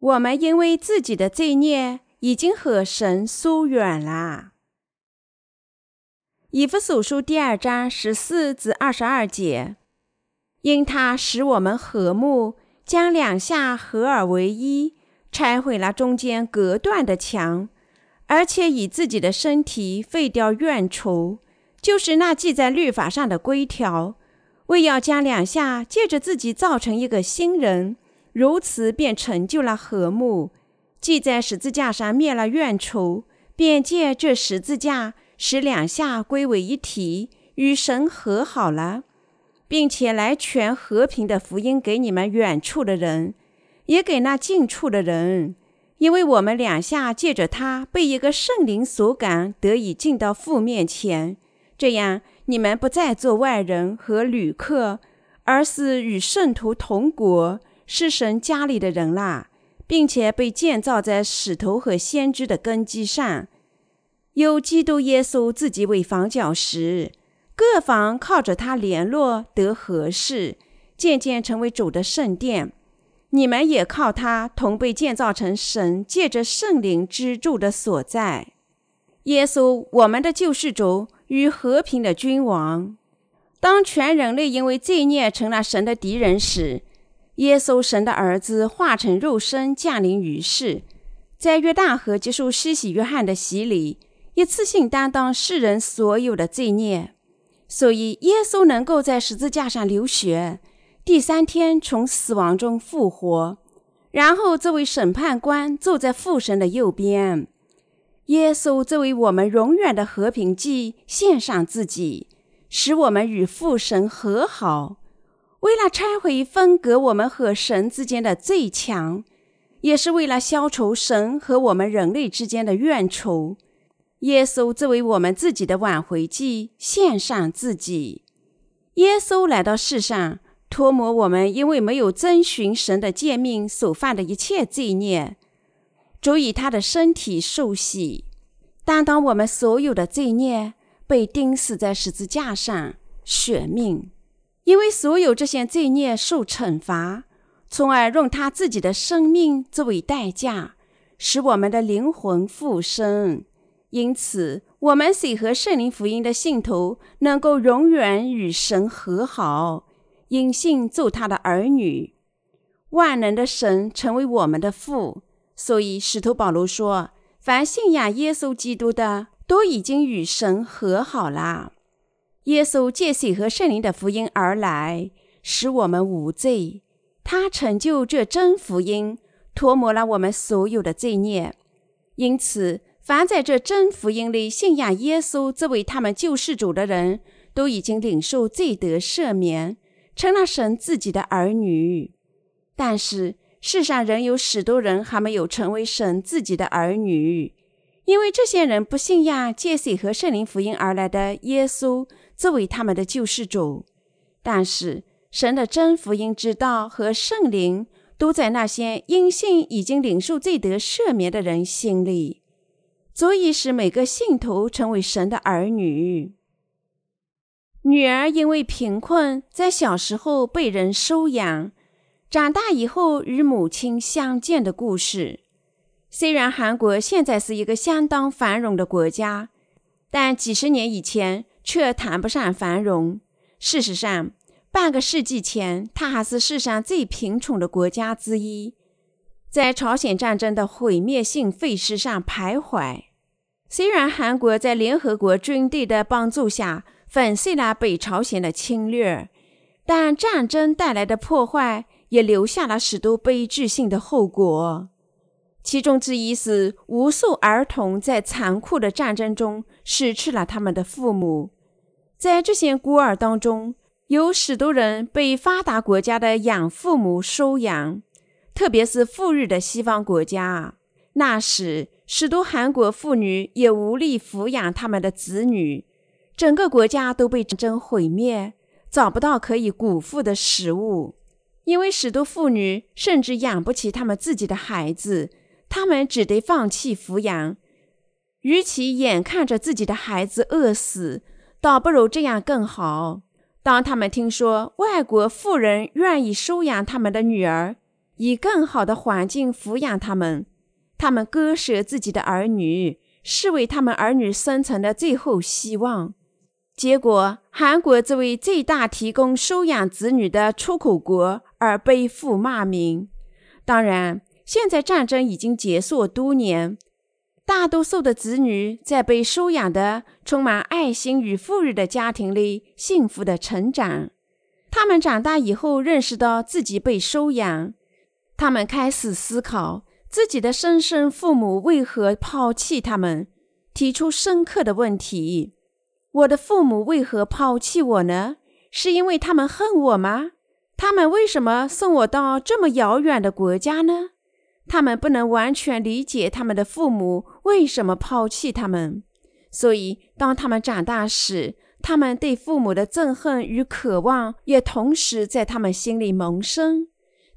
我们因为自己的罪孽，已经和神疏远了。以弗所书第二章十四至二十二节，因他使我们和睦，将两下合而为一，拆毁了中间隔断的墙，而且以自己的身体废掉怨仇，就是那记在律法上的规条，为要将两下借着自己造成一个新人。如此便成就了和睦，既在十字架上灭了怨仇，便借这十字架使两下归为一体，与神和好了，并且来全和平的福音给你们远处的人，也给那近处的人，因为我们两下借着他被一个圣灵所感，得以进到父面前，这样你们不再做外人和旅客，而是与圣徒同国。是神家里的人啦，并且被建造在石头和先知的根基上，有基督耶稣自己为房角石，各房靠着他联络得合适，渐渐成为主的圣殿。你们也靠他同被建造成神借着圣灵之住的所在。耶稣，我们的救世主与和平的君王。当全人类因为罪孽成了神的敌人时，耶稣神的儿子化成肉身降临于世，在约旦河接受施洗约翰的洗礼，一次性担当世人所有的罪孽，所以耶稣能够在十字架上流血，第三天从死亡中复活，然后作为审判官坐在父神的右边。耶稣作为我们永远的和平祭献上自己，使我们与父神和好。为了拆毁分隔我们和神之间的最强，也是为了消除神和我们人类之间的怨仇，耶稣作为我们自己的挽回祭献上自己。耶稣来到世上，脱抹我们因为没有遵循神的诫命所犯的一切罪孽，主以他的身体受洗，担当我们所有的罪孽，被钉死在十字架上，血命。因为所有这些罪孽受惩罚，从而用他自己的生命作为代价，使我们的灵魂复生。因此，我们喜和圣灵福音的信徒能够永远与神和好，因信做他的儿女。万能的神成为我们的父，所以使徒保罗说：“凡信仰耶稣基督的，都已经与神和好了。”耶稣借水和圣灵的福音而来，使我们无罪。他成就这真福音，脱抹了我们所有的罪孽。因此，凡在这真福音里信仰耶稣作为他们救世主的人，都已经领受罪得赦免，成了神自己的儿女。但是，世上仍有许多人还没有成为神自己的儿女，因为这些人不信仰借水和圣灵福音而来的耶稣。作为他们的救世主，但是神的真福音之道和圣灵都在那些因信已经领受罪得赦免的人心里，足以使每个信徒成为神的儿女。女儿因为贫困，在小时候被人收养，长大以后与母亲相见的故事。虽然韩国现在是一个相当繁荣的国家，但几十年以前。却谈不上繁荣。事实上，半个世纪前，它还是世上最贫穷的国家之一，在朝鲜战争的毁灭性废墟上徘徊。虽然韩国在联合国军队的帮助下粉碎了北朝鲜的侵略，但战争带来的破坏也留下了许多悲剧性的后果。其中之一是，无数儿童在残酷的战争中失去了他们的父母。在这些孤儿当中，有许多人被发达国家的养父母收养，特别是富裕的西方国家。那时，许多韩国妇女也无力抚养他们的子女，整个国家都被战争毁灭，找不到可以谷腹的食物。因为许多妇女甚至养不起他们自己的孩子，他们只得放弃抚养。与其眼看着自己的孩子饿死，倒不如这样更好。当他们听说外国富人愿意收养他们的女儿，以更好的环境抚养他们，他们割舍自己的儿女，视为他们儿女生存的最后希望。结果，韩国作为最大提供收养子女的出口国而背负骂名。当然，现在战争已经结束多年，大多数的子女在被收养的充满爱心与富裕的家庭里幸福的成长。他们长大以后，认识到自己被收养。他们开始思考自己的生身父母为何抛弃他们，提出深刻的问题：我的父母为何抛弃我呢？是因为他们恨我吗？他们为什么送我到这么遥远的国家呢？他们不能完全理解他们的父母为什么抛弃他们，所以当他们长大时，他们对父母的憎恨与渴望也同时在他们心里萌生。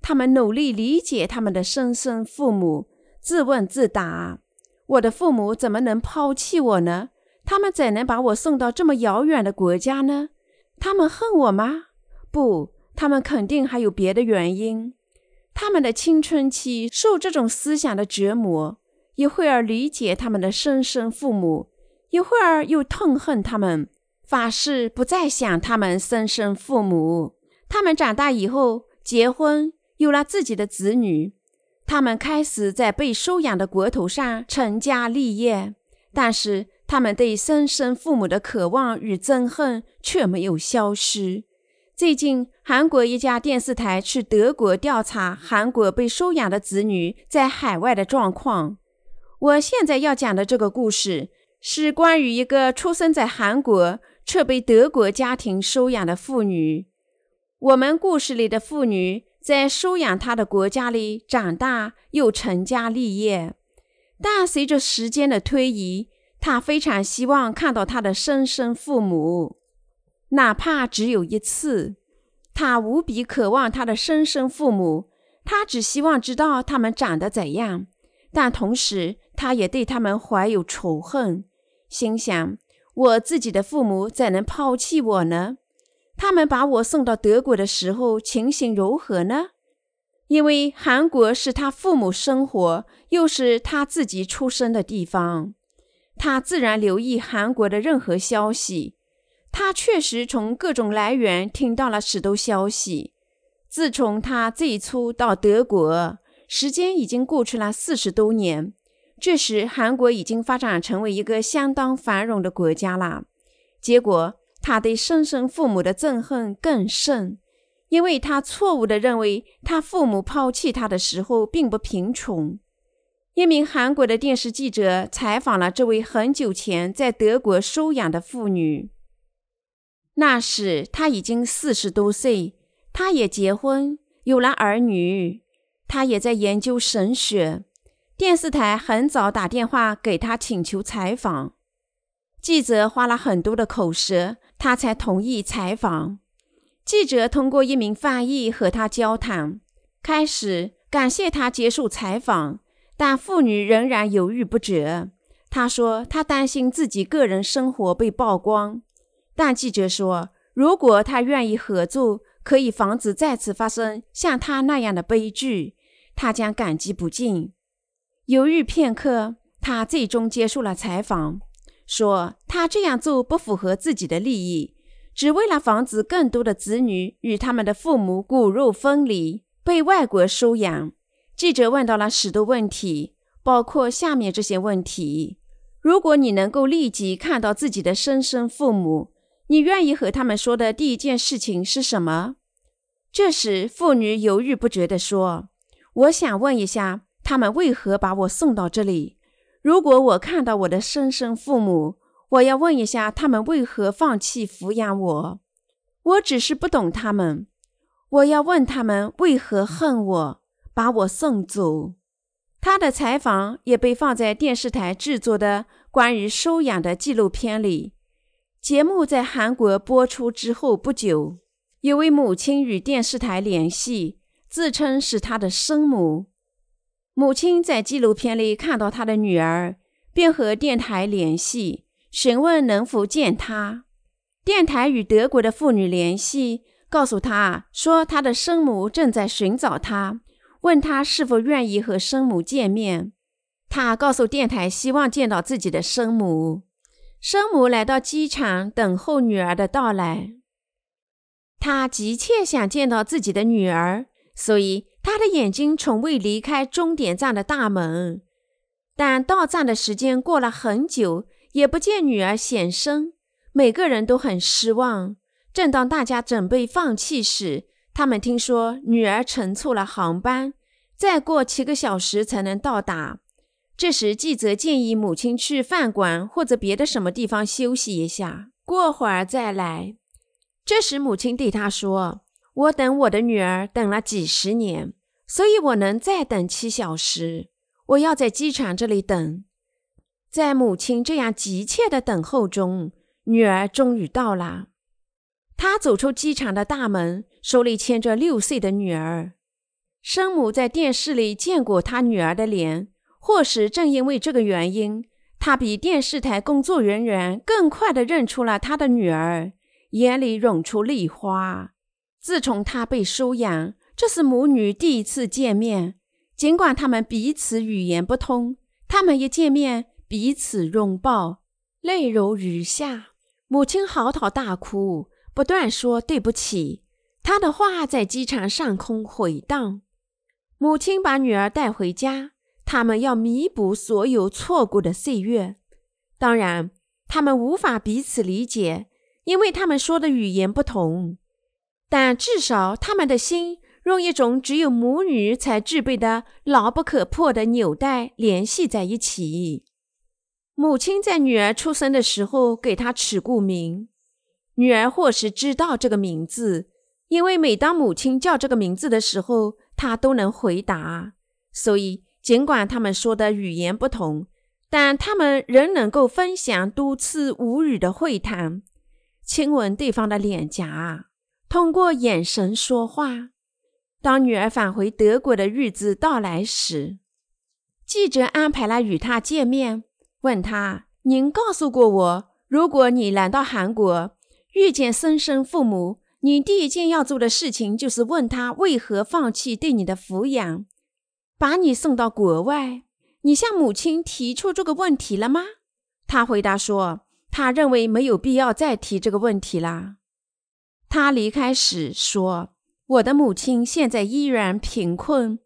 他们努力理解他们的生身父母，自问自答：“我的父母怎么能抛弃我呢？他们怎能把我送到这么遥远的国家呢？他们恨我吗？不，他们肯定还有别的原因。他们的青春期受这种思想的折磨，一会儿理解他们的生身父母，一会儿又痛恨他们，发誓不再想他们生身父母。他们长大以后结婚。”有了自己的子女，他们开始在被收养的国土上成家立业，但是他们对生身父母的渴望与憎恨却没有消失。最近，韩国一家电视台去德国调查韩国被收养的子女在海外的状况。我现在要讲的这个故事，是关于一个出生在韩国却被德国家庭收养的妇女。我们故事里的妇女。在收养他的国家里长大，又成家立业，但随着时间的推移，她非常希望看到她的生身父母，哪怕只有一次。他无比渴望他的生身父母，他只希望知道他们长得怎样，但同时他也对他们怀有仇恨，心想：我自己的父母怎能抛弃我呢？他们把我送到德国的时候，情形如何呢？因为韩国是他父母生活，又是他自己出生的地方，他自然留意韩国的任何消息。他确实从各种来源听到了许多消息。自从他最初到德国，时间已经过去了四十多年。这时，韩国已经发展成为一个相当繁荣的国家了。结果。他对生身父母的憎恨更甚，因为他错误地认为他父母抛弃他的时候并不贫穷。一名韩国的电视记者采访了这位很久前在德国收养的妇女。那时他已经四十多岁，他也结婚，有了儿女，他也在研究神学。电视台很早打电话给他请求采访，记者花了很多的口舌。他才同意采访。记者通过一名翻译和他交谈，开始感谢他接受采访，但妇女仍然犹豫不决。他说他担心自己个人生活被曝光，但记者说，如果他愿意合作，可以防止再次发生像他那样的悲剧，他将感激不尽。犹豫片刻，他最终接受了采访。说他这样做不符合自己的利益，只为了防止更多的子女与他们的父母骨肉分离，被外国收养。记者问到了许多问题，包括下面这些问题：如果你能够立即看到自己的生身父母，你愿意和他们说的第一件事情是什么？这时，妇女犹豫不决地说：“我想问一下，他们为何把我送到这里？”如果我看到我的生身父母，我要问一下他们为何放弃抚养我。我只是不懂他们，我要问他们为何恨我，把我送走。他的采访也被放在电视台制作的关于收养的纪录片里。节目在韩国播出之后不久，有位母亲与电视台联系，自称是他的生母。母亲在纪录片里看到她的女儿，便和电台联系，询问能否见她。电台与德国的妇女联系，告诉她说她的生母正在寻找她，问他是否愿意和生母见面。他告诉电台，希望见到自己的生母。生母来到机场等候女儿的到来。他急切想见到自己的女儿，所以他的眼睛从未离开终点站的大门。但到站的时间过了很久，也不见女儿现身。每个人都很失望。正当大家准备放弃时，他们听说女儿乘错了航班，再过七个小时才能到达。这时，记者建议母亲去饭馆或者别的什么地方休息一下，过会儿再来。这时，母亲对他说：“我等我的女儿等了几十年，所以我能再等七小时。我要在机场这里等。”在母亲这样急切的等候中，女儿终于到了。她走出机场的大门，手里牵着六岁的女儿。生母在电视里见过她女儿的脸。或许正因为这个原因，他比电视台工作人员更快地认出了他的女儿，眼里涌出泪花。自从他被收养，这是母女第一次见面。尽管他们彼此语言不通，他们一见面彼此拥抱，泪如雨下。母亲嚎啕大哭，不断说对不起。她的话在机场上空回荡。母亲把女儿带回家。他们要弥补所有错过的岁月，当然，他们无法彼此理解，因为他们说的语言不同。但至少，他们的心用一种只有母女才具备的牢不可破的纽带联系在一起。母亲在女儿出生的时候给她取过名，女儿或是知道这个名字，因为每当母亲叫这个名字的时候，她都能回答，所以。尽管他们说的语言不同，但他们仍能够分享多次无语的会谈，亲吻对方的脸颊，通过眼神说话。当女儿返回德国的日子到来时，记者安排了与她见面，问她：“您告诉过我，如果你来到韩国遇见森生父母，你第一件要做的事情就是问他为何放弃对你的抚养。”把你送到国外，你向母亲提出这个问题了吗？他回答说，他认为没有必要再提这个问题了。他离开时说：“我的母亲现在依然贫困，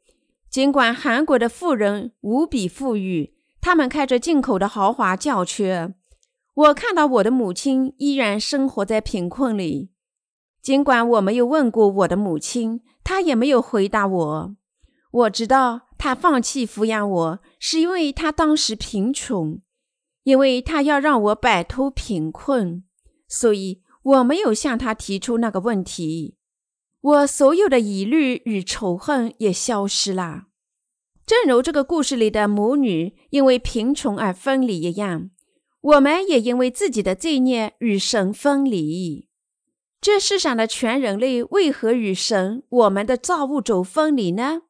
尽管韩国的富人无比富裕，他们开着进口的豪华轿车。我看到我的母亲依然生活在贫困里。尽管我没有问过我的母亲，她也没有回答我。我知道。”他放弃抚养我，是因为他当时贫穷，因为他要让我摆脱贫困，所以我没有向他提出那个问题。我所有的疑虑与仇恨也消失了，正如这个故事里的母女因为贫穷而分离一样，我们也因为自己的罪孽与神分离。这世上的全人类为何与神，我们的造物主分离呢？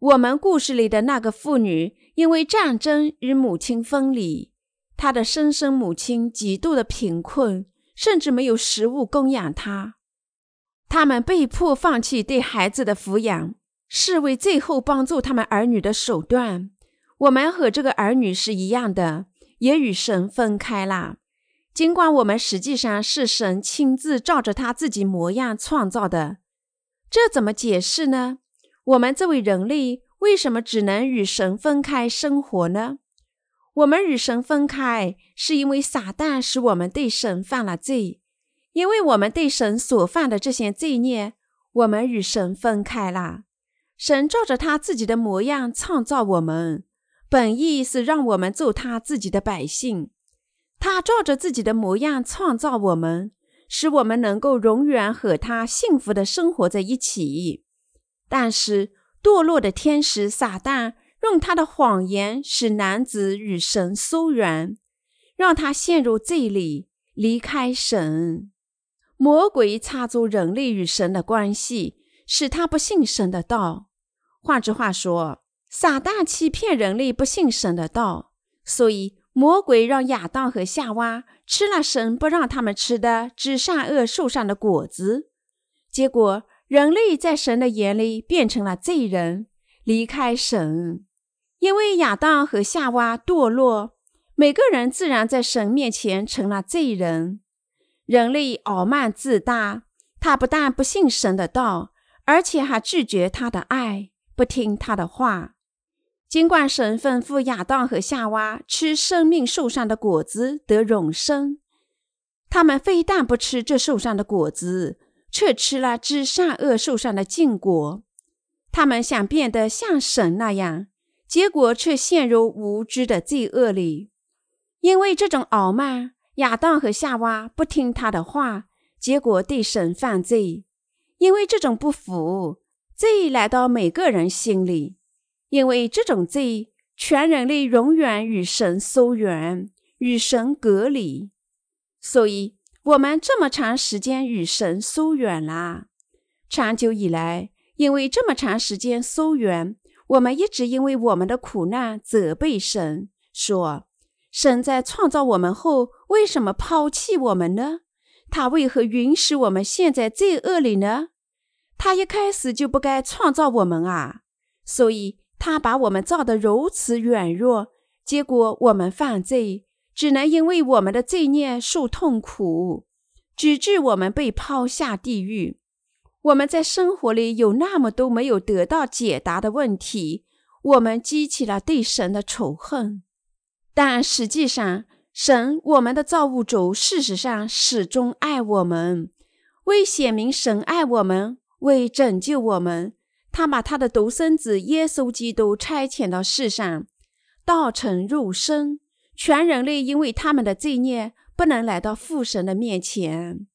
我们故事里的那个妇女因为战争与母亲分离，她的生身母亲极度的贫困，甚至没有食物供养她。他们被迫放弃对孩子的抚养，视为最后帮助他们儿女的手段。我们和这个儿女是一样的，也与神分开了。尽管我们实际上是神亲自照着他自己模样创造的，这怎么解释呢？我们这位人类为什么只能与神分开生活呢？我们与神分开，是因为撒旦使我们对神犯了罪，因为我们对神所犯的这些罪孽，我们与神分开了。神照着他自己的模样创造我们，本意是让我们做他自己的百姓。他照着自己的模样创造我们，使我们能够永远和他幸福的生活在一起。但是，堕落的天使撒旦用他的谎言使男子与神疏远，让他陷入罪里，离开神。魔鬼插足人类与神的关系，使他不信神的道。换句话说，撒旦欺骗人类不信神的道，所以魔鬼让亚当和夏娃吃了神不让他们吃的知善恶树上的果子，结果。人类在神的眼里变成了罪人，离开神。因为亚当和夏娃堕落，每个人自然在神面前成了罪人。人类傲慢自大，他不但不信神的道，而且还拒绝他的爱，不听他的话。尽管神吩咐亚当和夏娃吃生命树上的果子得永生，他们非但不吃这树上的果子，却吃了知善恶树上的禁果。他们想变得像神那样，结果却陷入无知的罪恶里。因为这种傲慢，亚当和夏娃不听他的话，结果对神犯罪。因为这种不服，罪来到每个人心里。因为这种罪，全人类永远与神疏远，与神隔离，所以我们这么长时间与神疏远了。长久以来，因为这么长时间疏远，我们一直因为我们的苦难责备神，说：神在创造我们后，为什么抛弃我们呢？他为何允许我们陷在罪恶里呢？他一开始就不该创造我们啊！所以。他把我们造得如此软弱，结果我们犯罪，只能因为我们的罪孽受痛苦，直至我们被抛下地狱。我们在生活里有那么多没有得到解答的问题，我们激起了对神的仇恨。但实际上，神，我们的造物主，事实上始终爱我们，为显明神爱我们，为拯救我们。他把他的独生子耶稣基督差遣到世上，道成肉身，全人类因为他们的罪孽不能来到父神的面前。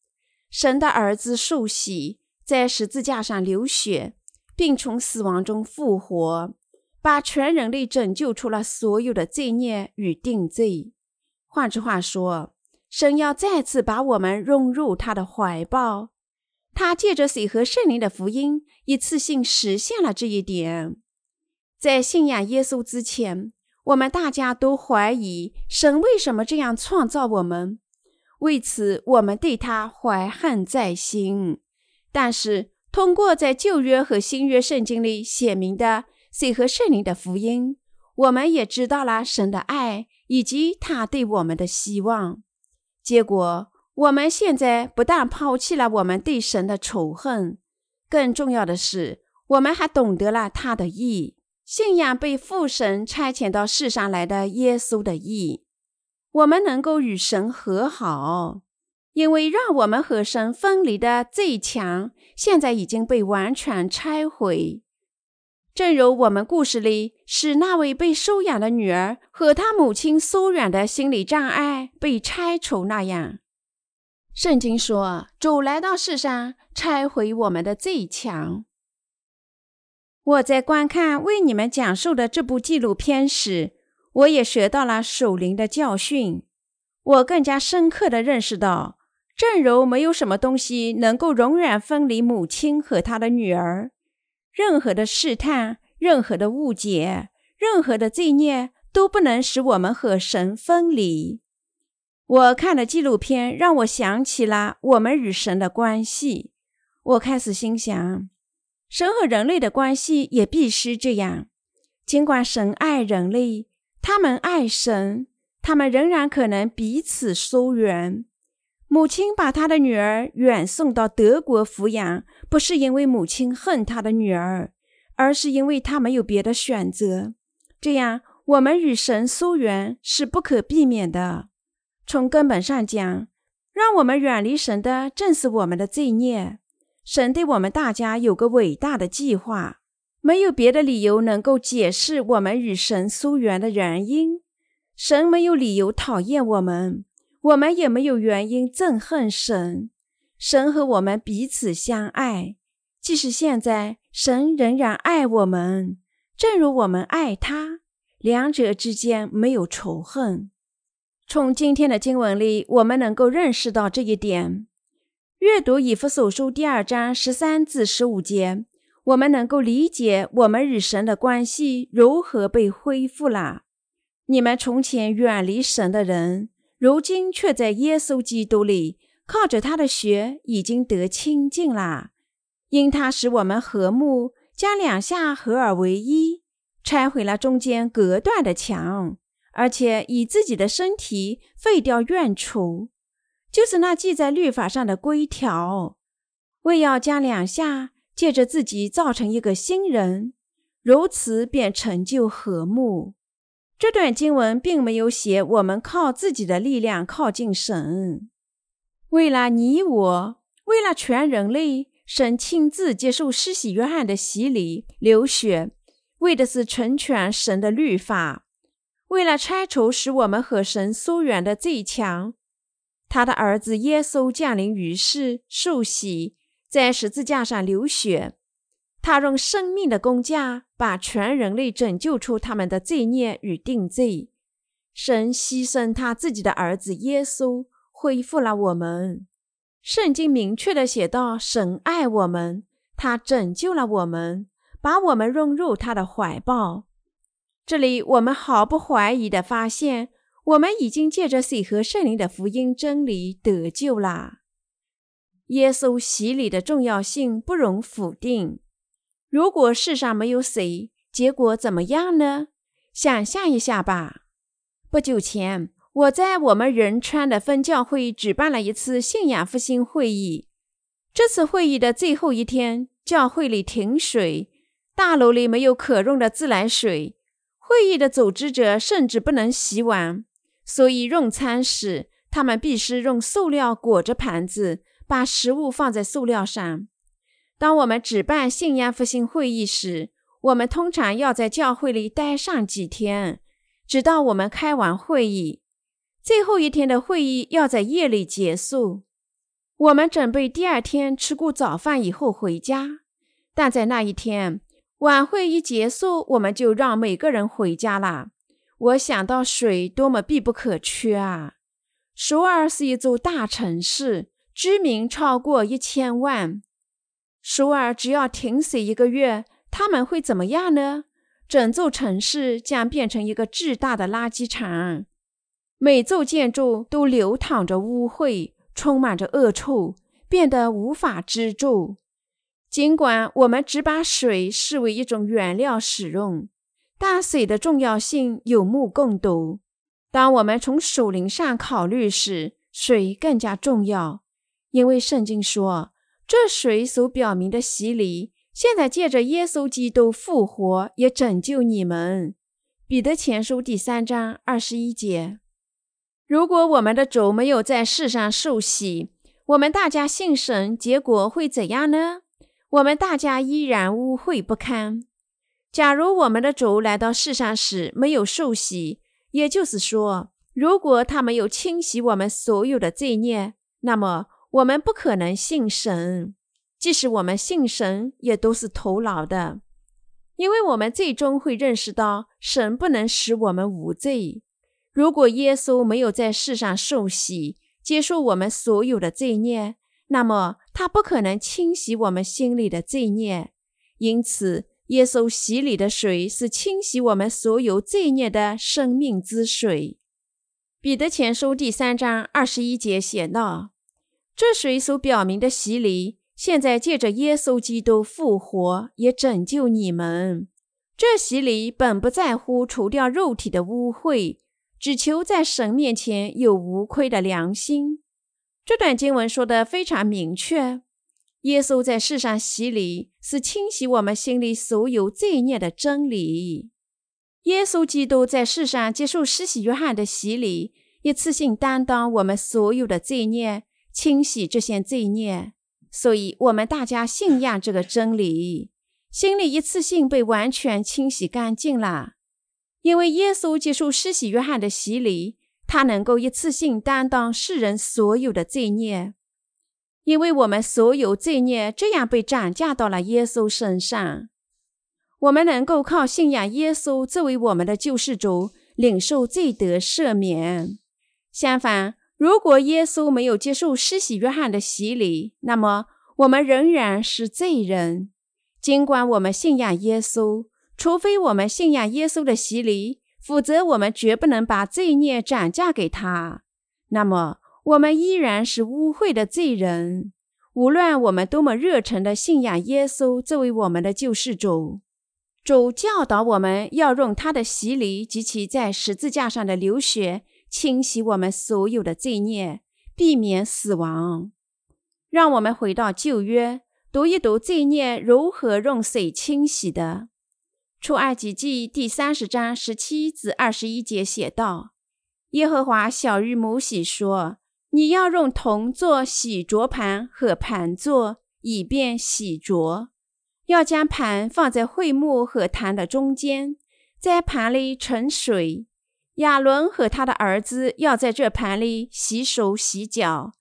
神的儿子受洗，在十字架上流血，并从死亡中复活，把全人类拯救出了所有的罪孽与定罪。换句话说，神要再次把我们融入他的怀抱。他借着水和圣灵的福音，一次性实现了这一点。在信仰耶稣之前，我们大家都怀疑神为什么这样创造我们，为此我们对他怀恨在心。但是，通过在旧约和新约圣经里写明的水和圣灵的福音，我们也知道了神的爱以及他对我们的希望。结果。我们现在不但抛弃了我们对神的仇恨，更重要的是，我们还懂得了他的意，信仰被父神差遣到世上来的耶稣的意。我们能够与神和好，因为让我们和神分离的最强，现在已经被完全拆毁。正如我们故事里使那位被收养的女儿和她母亲疏远的心理障碍被拆除那样。圣经说：“主来到世上，拆毁我们的最强。”我在观看为你们讲述的这部纪录片时，我也学到了守灵的教训。我更加深刻地认识到，正如没有什么东西能够永远分离母亲和她的女儿，任何的试探、任何的误解、任何的罪孽，都不能使我们和神分离。我看了纪录片，让我想起了我们与神的关系。我开始心想，神和人类的关系也必须这样。尽管神爱人类，他们爱神，他们仍然可能彼此疏远。母亲把她的女儿远送到德国抚养，不是因为母亲恨她的女儿，而是因为她没有别的选择。这样，我们与神疏远是不可避免的。从根本上讲，让我们远离神的正是我们的罪孽。神对我们大家有个伟大的计划，没有别的理由能够解释我们与神疏远的原因。神没有理由讨厌我们，我们也没有原因憎恨神。神和我们彼此相爱，即使现在神仍然爱我们，正如我们爱他，两者之间没有仇恨。从今天的经文里，我们能够认识到这一点。阅读以弗所书第二章十三至十五节，我们能够理解我们与神的关系如何被恢复了。你们从前远离神的人，如今却在耶稣基督里，靠着他的血已经得清净了，因他使我们和睦，将两下合而为一，拆毁了中间隔断的墙，而且以自己的身体废掉怨除，就是那记在律法上的规条，为要将两下借着自己造成一个新人，如此便成就和睦。这段经文并没有写我们靠自己的力量靠近神，为了你我，为了全人类。神亲自接受施洗约翰的洗礼、流血，为的是成全神的律法，为了拆除使我们和神疏远的罪墙。他的儿子耶稣降临于世，受洗，在十字架上流血。他用生命的工价把全人类拯救出他们的罪孽与定罪。神牺牲他自己的儿子耶稣，恢复了我们。圣经明确的写道：“神爱我们，他拯救了我们，把我们融入他的怀抱。”这里我们毫不怀疑的发现，我们已经借着水和圣灵的福音真理得救啦。耶稣洗礼的重要性不容否定。如果世上没有水，结果怎么样呢？想象一下吧。不久前。我在我们仁川的分教会举办了一次信仰复兴会议。这次会议的最后一天，教会里停水，大楼里没有可用的自来水。会议的组织者甚至不能洗碗，所以用餐时他们必须用塑料裹着盘子，把食物放在塑料上。当我们举办信仰复兴会议时，我们通常要在教会里待上几天，直到我们开完会议。最后一天的会议要在夜里结束，我们准备第二天吃过早饭以后回家。但在那一天晚会一结束，我们就让每个人回家了。我想到水多么必不可缺啊！首尔是一座大城市，居民超过一千万。首尔只要停水一个月，他们会怎么样呢？整座城市将变成一个巨大的垃圾场。每座建筑都流淌着污秽，充满着恶臭，变得无法居住。尽管我们只把水视为一种原料使用，大水的重要性有目共睹。当我们从属灵上考虑时，水更加重要，因为圣经说，这水所表明的洗礼，现在借着耶稣基督复活，也拯救你们。彼得前书第三章二十一节。如果我们的主没有在世上受洗，我们大家信神，结果会怎样呢？我们大家依然污秽不堪。假如我们的主来到世上时没有受洗，也就是说，如果他没有清洗我们所有的罪孽，那么我们不可能信神。即使我们信神，也都是徒劳的，因为我们最终会认识到神不能使我们无罪。如果耶稣没有在世上受洗，接受我们所有的罪孽，那么他不可能清洗我们心里的罪孽。因此，耶稣洗礼的水是清洗我们所有罪孽的生命之水。彼得前书第三章二十一节写道：“这水所表明的洗礼，现在借着耶稣基督复活，也拯救你们。这洗礼本不在乎除掉肉体的污秽。”只求在神面前有无愧的良心。这段经文说的非常明确：耶稣在世上洗礼，是清洗我们心里所有罪孽的真理。耶稣基督在世上接受施洗约翰的洗礼，一次性担当我们所有的罪孽，清洗这些罪孽。所以，我们大家信仰这个真理，心里一次性被完全清洗干净了。因为耶稣接受施洗约翰的洗礼，他能够一次性担当世人所有的罪孽。因为我们所有罪孽这样被转嫁到了耶稣身上，我们能够靠信仰耶稣作为我们的救世主，领受罪得赦免。相反，如果耶稣没有接受施洗约翰的洗礼，那么我们仍然是罪人。尽管我们信仰耶稣。除非我们信仰耶稣的洗礼，否则我们绝不能把罪孽转嫁给他。那么，我们依然是污秽的罪人。无论我们多么热诚地信仰耶稣作为我们的救世主，主教导我们要用他的洗礼及其在十字架上的流血清洗我们所有的罪孽，避免死亡。让我们回到旧约，读一读罪孽如何用水清洗的。出埃及记第三十章十七至二十一节写道：“耶和华小玉摩西说。”你要用铜做洗濯盘和盘座，以便洗濯。要将盘放在会幕和坛的中间，在盘里盛水。亚伦和他的儿子要在这盘里洗手洗脚。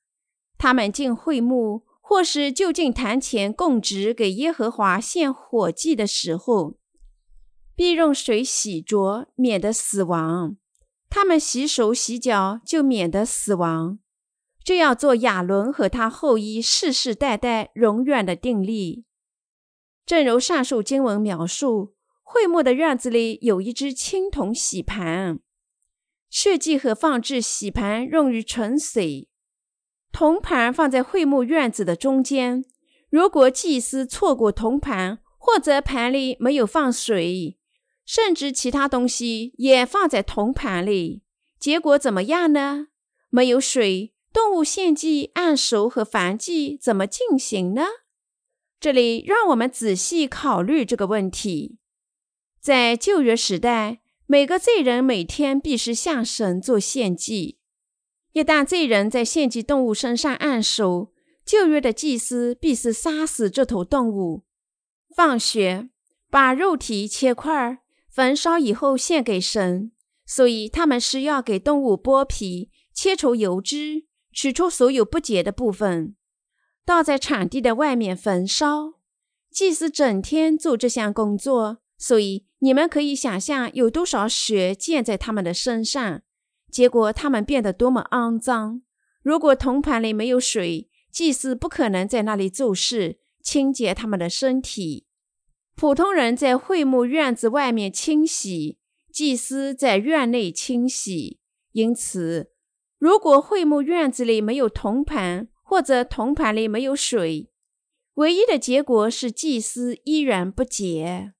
他们进会幕或是就近坛前供职给耶和华献火祭的时候，必用水洗濯，免得死亡。他们洗手洗脚，就免得死亡。这要做亚伦和他后裔世世代代永远的定力。正如上述经文描述，会幕的院子里有一只青铜洗盘，设计和放置洗盘用于盛水。铜盘放在会幕院子的中间。如果祭司错过铜盘，或者盘里没有放水，甚至其他东西也放在铜盘里，结果怎么样呢？没有水。动物献祭、按手和燔祭怎么进行呢？这里让我们仔细考虑这个问题。在旧约时代，每个罪人每天必须向神做献祭。一旦罪人在献祭动物身上按手，旧约的祭司必须杀死这头动物，放血，把肉体切块，焚烧以后献给神。所以他们是要给动物剥皮，切除油脂。取出所有不洁的部分，倒在场地的外面焚烧。祭司整天做这项工作，所以你们可以想象有多少血溅在他们的身上。结果他们变得多么肮脏！如果铜盘里没有水，祭司不可能在那里做事，清洁他们的身体。普通人在会幕院子外面清洗，祭司在院内清洗。因此。如果会幕院子里没有铜盘，或者铜盘里没有水，唯一的结果是祭司依然不洁。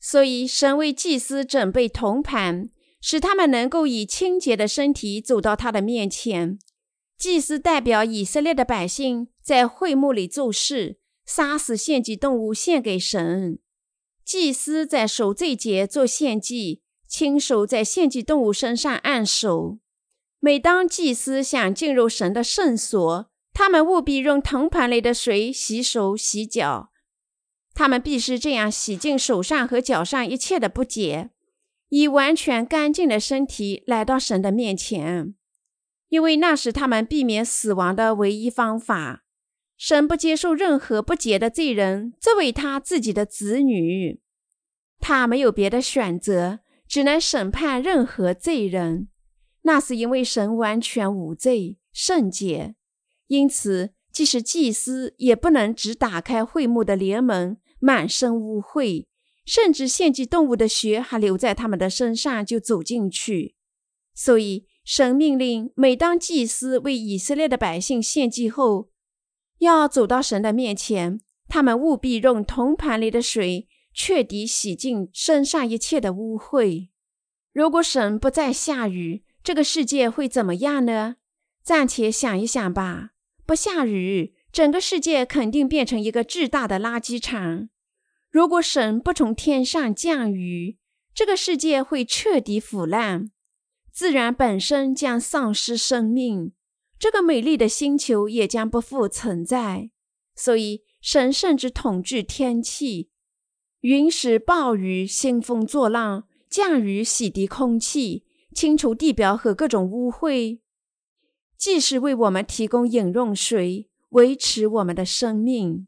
所以，神为祭司准备铜盘，使他们能够以清洁的身体走到他的面前。祭司代表以色列的百姓在会幕里做事，杀死献祭动物献给神。祭司在守罪节做献祭，亲手在献祭动物身上按手。每当祭司想进入神的圣所，他们务必用铜盘里的水洗手洗脚。他们必须这样洗净手上和脚上一切的不洁，以完全干净的身体来到神的面前，因为那是他们避免死亡的唯一方法。神不接受任何不洁的罪人作为他自己的子女，他没有别的选择，只能审判任何罪人。那是因为神完全无罪、圣洁，因此即使祭司也不能只打开会幕的帘门，满身污秽，甚至献祭动物的血还留在他们的身上就走进去。所以神命令，每当祭司为以色列的百姓献祭后，要走到神的面前，他们务必用铜盘里的水彻底洗净身上一切的污秽。如果神不再下雨，这个世界会怎么样呢？暂且想一想吧。不下雨，整个世界肯定变成一个巨大的垃圾场。如果神不从天上降雨，这个世界会彻底腐烂，自然本身将丧失生命，这个美丽的星球也将不复存在。所以，神甚至统治天气，允许暴雨、兴风作浪，降雨洗涤空气。清除地表和各种污秽，既是为我们提供饮用水，维持我们的生命。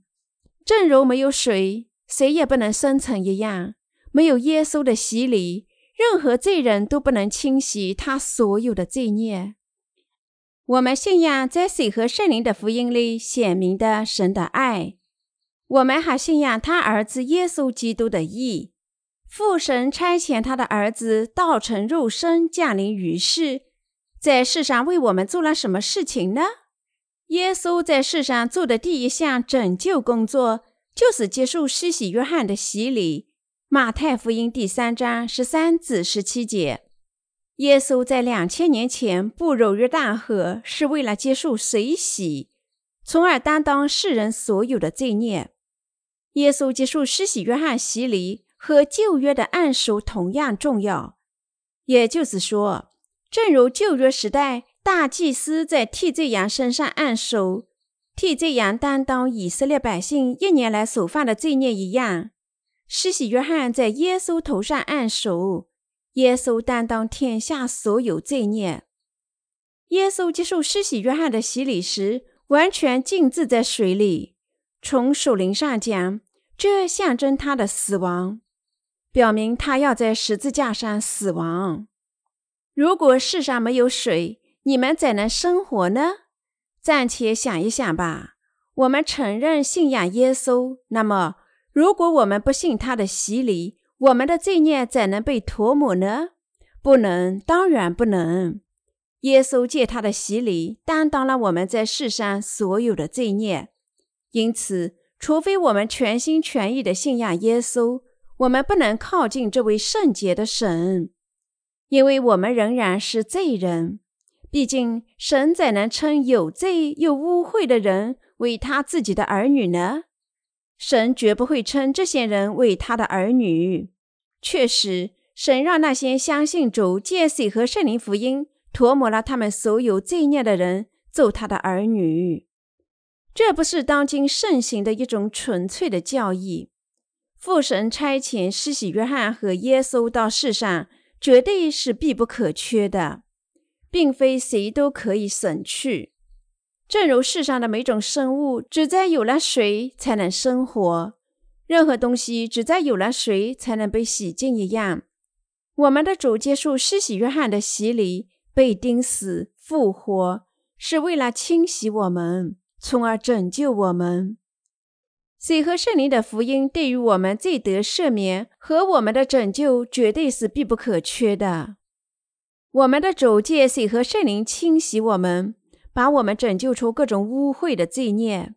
正如没有水，谁也不能生存一样，没有耶稣的洗礼，任何罪人都不能清洗他所有的罪孽。我们信仰在水和圣灵的福音里显明的神的爱，我们还信仰他儿子耶稣基督的义。父神差遣他的儿子道成肉身降临于世，在世上为我们做了什么事情呢？耶稣在世上做的第一项拯救工作，就是接受施洗约翰的洗礼。马太福音第三章十三至十七节。耶稣在两千年前步入约旦河，是为了接受水洗，从而担当世人所有的罪孽。耶稣接受施洗约翰洗礼和旧约的按手同样重要。也就是说，正如旧约时代。大祭司在替罪羊身上按手，替罪羊担当以色列百姓一年来所犯的罪孽一样。施洗约翰在耶稣头上按手，耶稣担当天下所有罪孽。耶稣接受施洗约翰的洗礼时，完全浸渍在水里。从属灵上讲，这象征他的死亡，表明他要在十字架上死亡。如果世上没有水，你们怎能生活呢？暂且想一想吧。我们承认信仰耶稣，那么如果我们不信他的洗礼，我们的罪孽怎能被涂抹呢？不能，当然不能。耶稣借他的洗礼担当了我们在世上所有的罪孽，因此，除非我们全心全意的信仰耶稣，我们不能靠近这位圣洁的神，因为我们仍然是罪人。毕竟，神怎能称有罪又污秽的人为他自己的儿女呢？神绝不会称这些人为他的儿女。确实，神让那些相信主、借水和圣灵福音涂抹了他们所有罪孽的人做他的儿女。这不是当今盛行的一种纯粹的教义。父神差遣施洗约翰和耶稣到世上，绝对是必不可缺的。并非谁都可以省去，正如世上的每种生物只在有了水才能生活，任何东西只在有了水才能被洗净一样。我们的主接受施洗约翰的洗礼，被钉死、复活，是为了清洗我们，从而拯救我们。水和圣灵的福音对于我们罪得赦免和我们的拯救，绝对是必不可缺的。我们的主借水和圣灵清洗我们，把我们拯救出各种污秽的罪孽。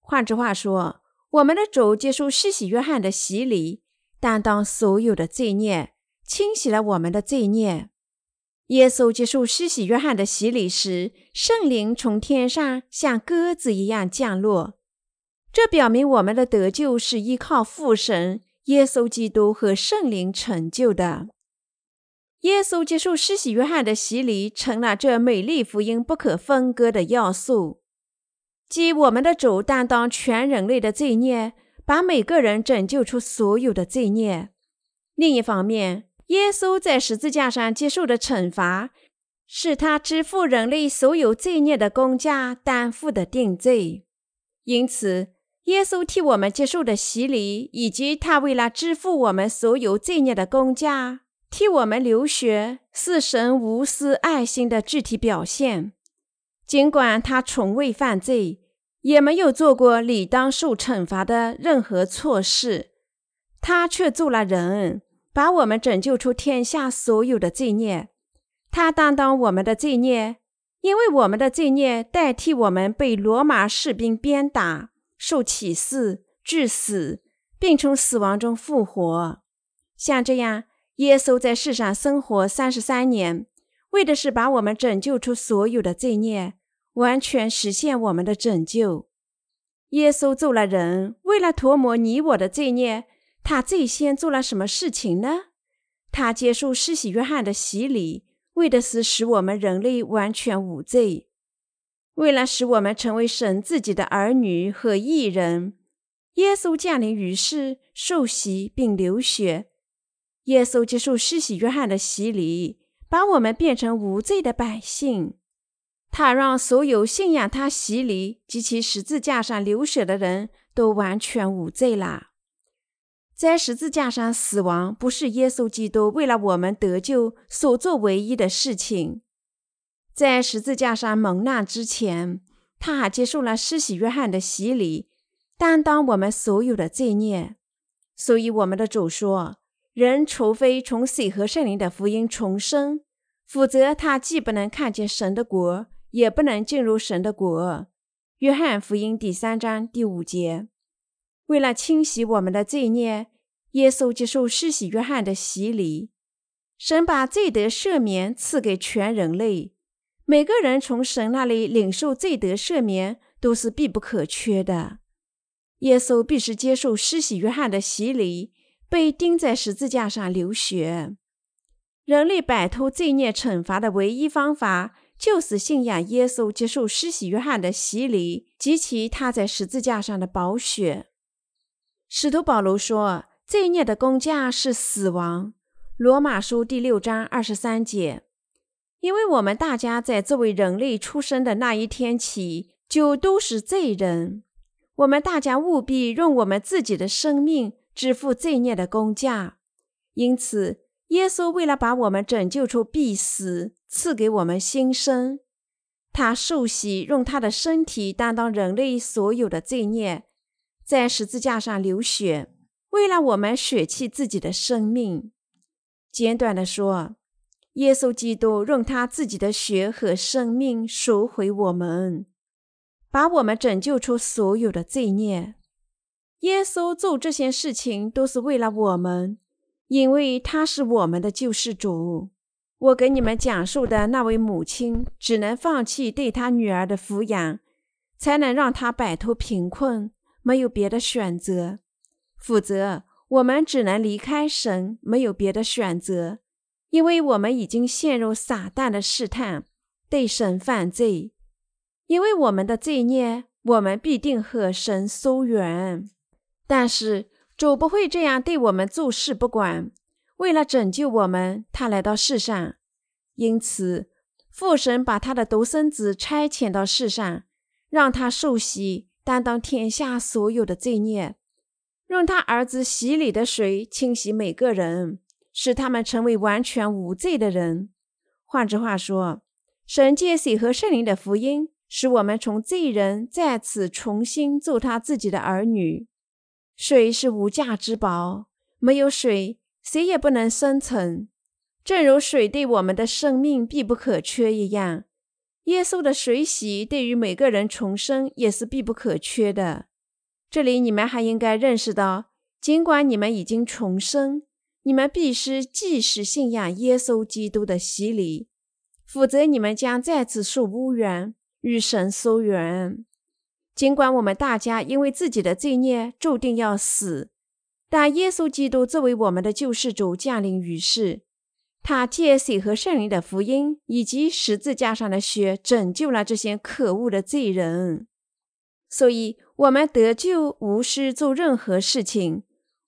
换句话说，我们的主接受施洗约翰的洗礼，担当所有的罪孽，清洗了我们的罪孽。耶稣接受施洗约翰的洗礼时，圣灵从天上像鸽子一样降落，这表明我们的得救是依靠父神、耶稣基督和圣灵成就的。耶稣接受施洗约翰的洗礼，成了这美丽福音不可分割的要素，即我们的主担当全人类的罪孽，把每个人拯救出所有的罪孽。另一方面，耶稣在十字架上接受的惩罚，是他支付人类所有罪孽的公价担负的定罪。因此，耶稣替我们接受的洗礼，以及他为了支付我们所有罪孽的公价。替我们流血是神无私爱心的具体表现。尽管他从未犯罪，也没有做过理当受惩罚的任何错事，他却做了人，把我们拯救出天下所有的罪孽。他担当我们的罪孽，因为我们的罪孽代替我们被罗马士兵鞭打、受启示、致死，并从死亡中复活。像这样。耶稣在世上生活三十三年，为的是把我们拯救出所有的罪孽，完全实现我们的拯救。耶稣做了人，为了涂抹你我的罪孽，他最先做了什么事情呢？他接受施洗约翰的洗礼，为的是使我们人类完全无罪。为了使我们成为神自己的儿女和义人，耶稣降临于世，受洗并流血。耶稣接受施洗约翰的洗礼，把我们变成无罪的百姓。他让所有信仰他洗礼及其十字架上流血的人都完全无罪了。在十字架上死亡，不是耶稣基督为了我们得救所做唯一的事情。在十字架上蒙难之前，他还接受了施洗约翰的洗礼，担当我们所有的罪孽。所以，我们的主说。人除非从水和圣灵的福音重生，否则他既不能看见神的国，也不能进入神的国。约翰福音第三章第五节。为了清洗我们的罪孽，耶稣接受施洗约翰的洗礼。神把罪得赦免赐给全人类，每个人从神那里领受罪得赦免都是必不可缺的。耶稣必须接受施洗约翰的洗礼，被钉在十字架上流血。人类摆脱罪孽惩罚的唯一方法，就是信仰耶稣，接受施洗约翰的洗礼及其他在十字架上的宝血。使徒保罗说：“罪孽的工价是死亡。”罗马书第六章二十三节。因为我们大家在作为人类出生的那一天起，就都是罪人。我们大家务必用我们自己的生命支付罪孽的工价。因此。耶稣为了把我们拯救出必死，赐给我们新生。他受洗，用他的身体担当人类所有的罪孽，在十字架上流血，为了我们舍弃自己的生命。简短的说，耶稣基督用他自己的血和生命赎回我们，把我们拯救出所有的罪孽。耶稣做这些事情都是为了我们。因为他是我们的救世主，我给你们讲述的那位母亲只能放弃对她女儿的抚养，才能让她摆脱贫困，没有别的选择。否则，我们只能离开神，没有别的选择，因为我们已经陷入撒旦的试探，对神犯罪。因为我们的罪孽，我们必定和神疏远。但是。主不会这样对我们做事不管。为了拯救我们，他来到世上。因此，父神把他的独生子差遣到世上，让他受洗，担当天下所有的罪孽，用他儿子洗礼的水清洗每个人，使他们成为完全无罪的人。换句话说，神借水和圣灵的福音，使我们从罪人再次重新做他自己的儿女。水是无价之宝，没有水，谁也不能生存。正如水对我们的生命必不可缺一样，耶稣的水洗对于每个人重生也是必不可缺的。这里你们还应该认识到，尽管你们已经重生，你们必须继续信仰耶稣基督的洗礼，否则你们将再次受污染，与神疏远。尽管我们大家因为自己的罪孽注定要死，但耶稣基督作为我们的救世主降临于世，他借水和圣灵的福音以及十字架上的血拯救了这些可恶的罪人。所以，我们得救无需做任何事情，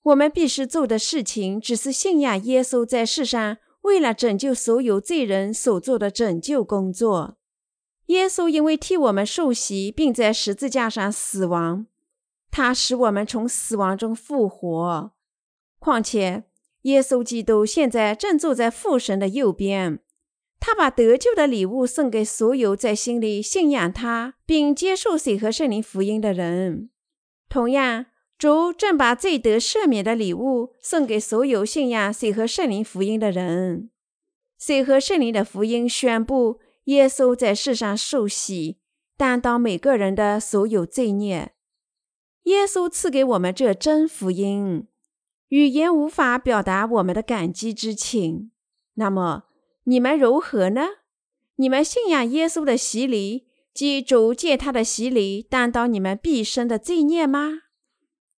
我们必须做的事情只是信仰耶稣在世上为了拯救所有罪人所做的拯救工作。耶稣因为替我们受洗，并在十字架上死亡，他使我们从死亡中复活。况且，耶稣基督现在正坐在父神的右边，他把得救的礼物送给所有在心里信仰他并接受水和圣灵福音的人。同样，主正把罪得赦免的礼物送给所有信仰水和圣灵福音的人。水和圣灵的福音宣布。耶稣在世上受洗，担当每个人的所有罪孽。耶稣赐给我们这真福音，语言无法表达我们的感激之情。那么你们如何呢？你们信仰耶稣的洗礼，即主借他的洗礼担当你们毕生的罪孽吗？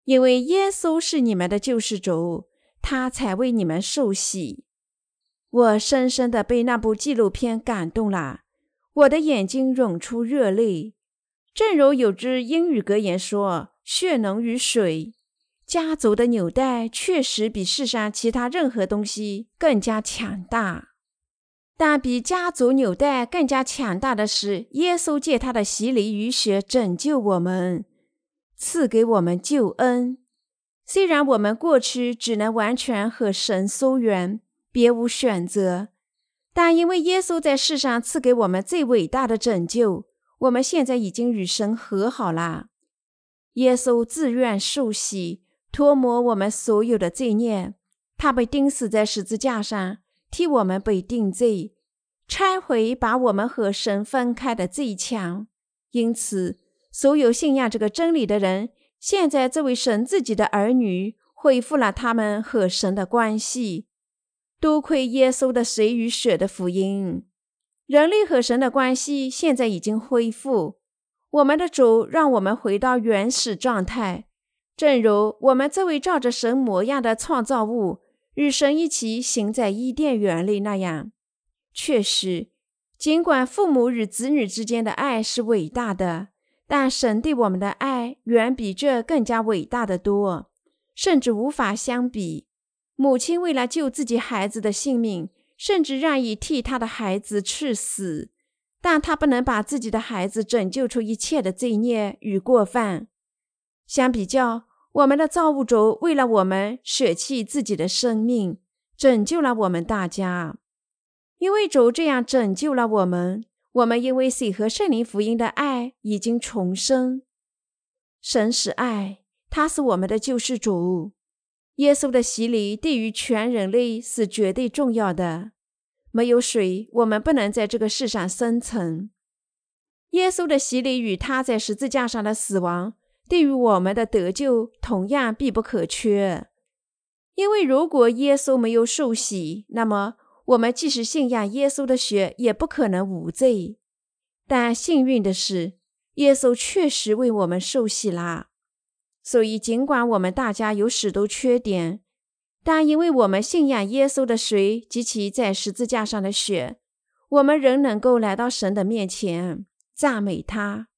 因为耶稣是你们的救世主，他才为你们受洗。我深深的被那部纪录片感动了，我的眼睛涌出热泪。正如有只英语格言说：“血浓于水。”家族的纽带确实比世上其他任何东西更加强大，但比家族纽带更加强大的是，耶稣借他的洗礼与血拯救我们，赐给我们救恩。虽然我们过去只能完全和神疏远。别无选择，但因为耶稣在世上赐给我们最伟大的拯救，我们现在已经与神和好了。耶稣自愿受洗，脱抹我们所有的罪孽。他被钉死在十字架上，替我们被定罪，拆毁把我们和神分开的罪墙。因此，所有信仰这个真理的人，现在这位神自己的儿女，恢复了他们和神的关系。多亏耶稣的水与血的福音，人类和神的关系现在已经恢复。我们的主让我们回到原始状态，正如我们这位照着神模样的创造物与神一起行在伊甸园里那样。确实，尽管父母与子女之间的爱是伟大的，但神对我们的爱远比这更加伟大的多，甚至无法相比。母亲为了救自己孩子的性命，甚至愿意替他的孩子去死。但他不能把自己的孩子拯救出一切的罪孽与过犯。相比较，我们的造物主为了我们舍弃自己的生命，拯救了我们大家。因为主这样拯救了我们，我们因为水和圣灵福音的爱已经重生。神是爱，他是我们的救世主。耶稣的洗礼对于全人类是绝对重要的。没有水，我们不能在这个世上生存。耶稣的洗礼与他在十字架上的死亡，对于我们的得救同样必不可缺。因为如果耶稣没有受洗，那么我们即使信仰耶稣的血，也不可能无罪。但幸运的是，耶稣确实为我们受洗啦。所以，尽管我们大家有许多缺点，但因为我们信仰耶稣的水及其在十字架上的血，我们仍能够来到神的面前赞美他。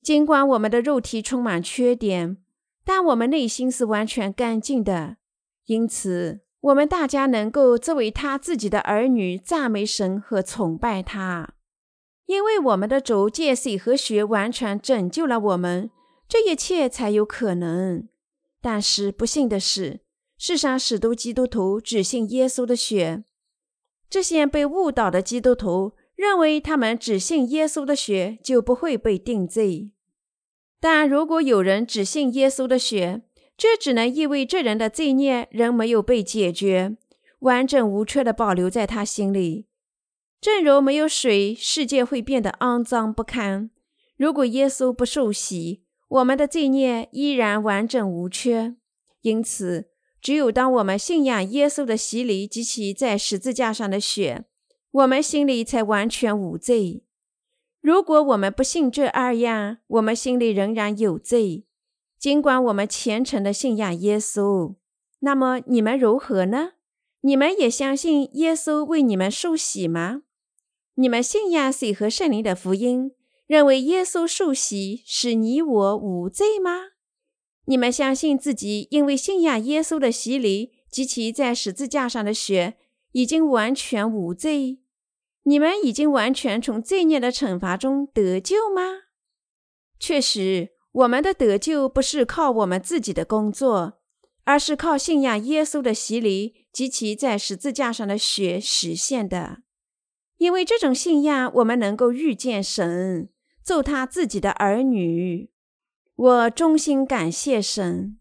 尽管我们的肉体充满缺点，但我们内心是完全干净的。因此，我们大家能够作为他自己的儿女赞美神和崇拜他，因为我们的主借水和血完全拯救了我们，这一切才有可能。但是不幸的是。世上许多基督徒只信耶稣的血，这些被误导的基督徒认为他们只信耶稣的血就不会被定罪。但如果有人只信耶稣的血，这只能意味这人的罪孽仍没有被解决，完整无缺地保留在他心里。正如没有水，世界会变得肮脏不堪。如果耶稣不受洗，我们的罪孽依然完整无缺。因此。只有当我们信仰耶稣的洗礼及其在十字架上的血，我们心里才完全无罪。如果我们不信这二样，我们心里仍然有罪。尽管我们虔诚的信仰耶稣，那么你们如何呢？你们也相信耶稣为你们受洗吗？你们信仰水和圣灵的福音，认为耶稣受洗使你我无罪吗？你们相信自己因为信仰耶稣的洗礼及其在十字架上的血，已经完全无罪？你们已经完全从罪孽的惩罚中得救吗？确实，我们的得救不是靠我们自己的工作，而是靠信仰耶稣的洗礼及其在十字架上的血实现的。因为这种信仰，我们能够遇见神，做他自己的儿女。我衷心感谢神。